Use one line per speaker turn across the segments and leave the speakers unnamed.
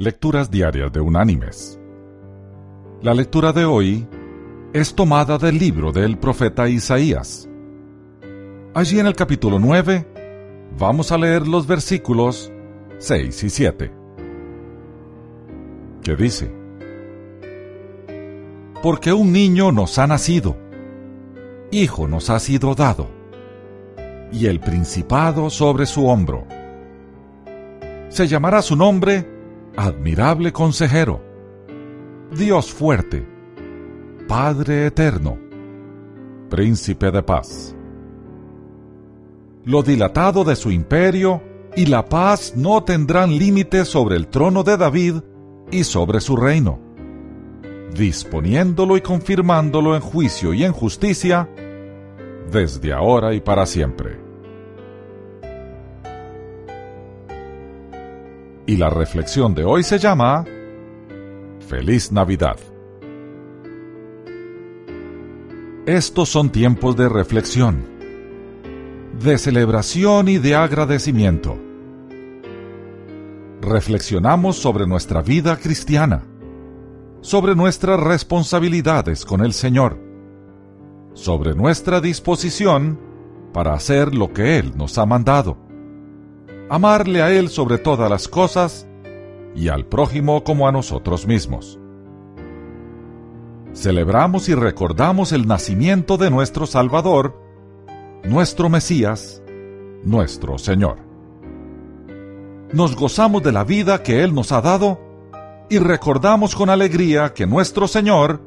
Lecturas Diarias de Unánimes. La lectura de hoy es tomada del libro del profeta Isaías. Allí en el capítulo 9 vamos a leer los versículos 6 y 7, que dice, Porque un niño nos ha nacido, hijo nos ha sido dado, y el principado sobre su hombro. Se llamará su nombre admirable consejero, Dios fuerte, Padre eterno, príncipe de paz. Lo dilatado de su imperio y la paz no tendrán límites sobre el trono de David y sobre su reino, disponiéndolo y confirmándolo en juicio y en justicia desde ahora y para siempre. Y la reflexión de hoy se llama Feliz Navidad. Estos son tiempos de reflexión, de celebración y de agradecimiento. Reflexionamos sobre nuestra vida cristiana, sobre nuestras responsabilidades con el Señor, sobre nuestra disposición para hacer lo que Él nos ha mandado amarle a Él sobre todas las cosas y al prójimo como a nosotros mismos. Celebramos y recordamos el nacimiento de nuestro Salvador, nuestro Mesías, nuestro Señor. Nos gozamos de la vida que Él nos ha dado y recordamos con alegría que nuestro Señor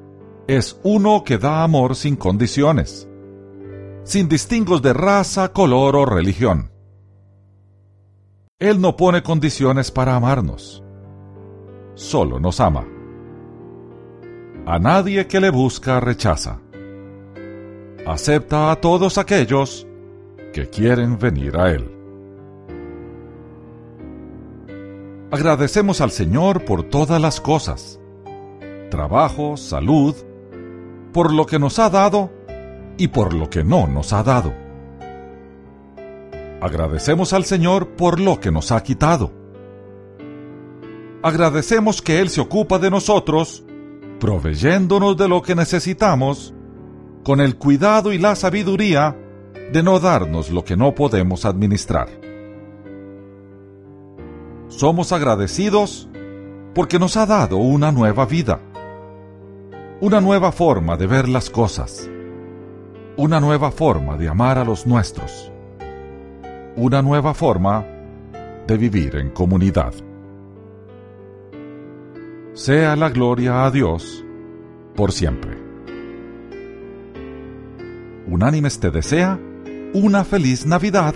es uno que da amor sin condiciones, sin distingos de raza, color o religión. Él no pone condiciones para amarnos. Solo nos ama. A nadie que le busca rechaza. Acepta a todos aquellos que quieren venir a Él. Agradecemos al Señor por todas las cosas, trabajo, salud, por lo que nos ha dado y por lo que no nos ha dado Agradecemos al Señor por lo que nos ha quitado. Agradecemos que Él se ocupa de nosotros, proveyéndonos de lo que necesitamos, con el cuidado y la sabiduría de no darnos lo que no podemos administrar. Somos agradecidos porque nos ha dado una nueva vida, una nueva forma de ver las cosas, una nueva forma de amar a los nuestros una nueva forma de vivir en comunidad. Sea la gloria a Dios por siempre. Unánimes te desea una feliz Navidad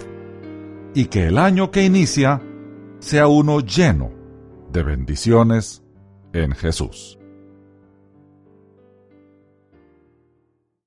y que el año que inicia sea uno lleno de bendiciones en Jesús.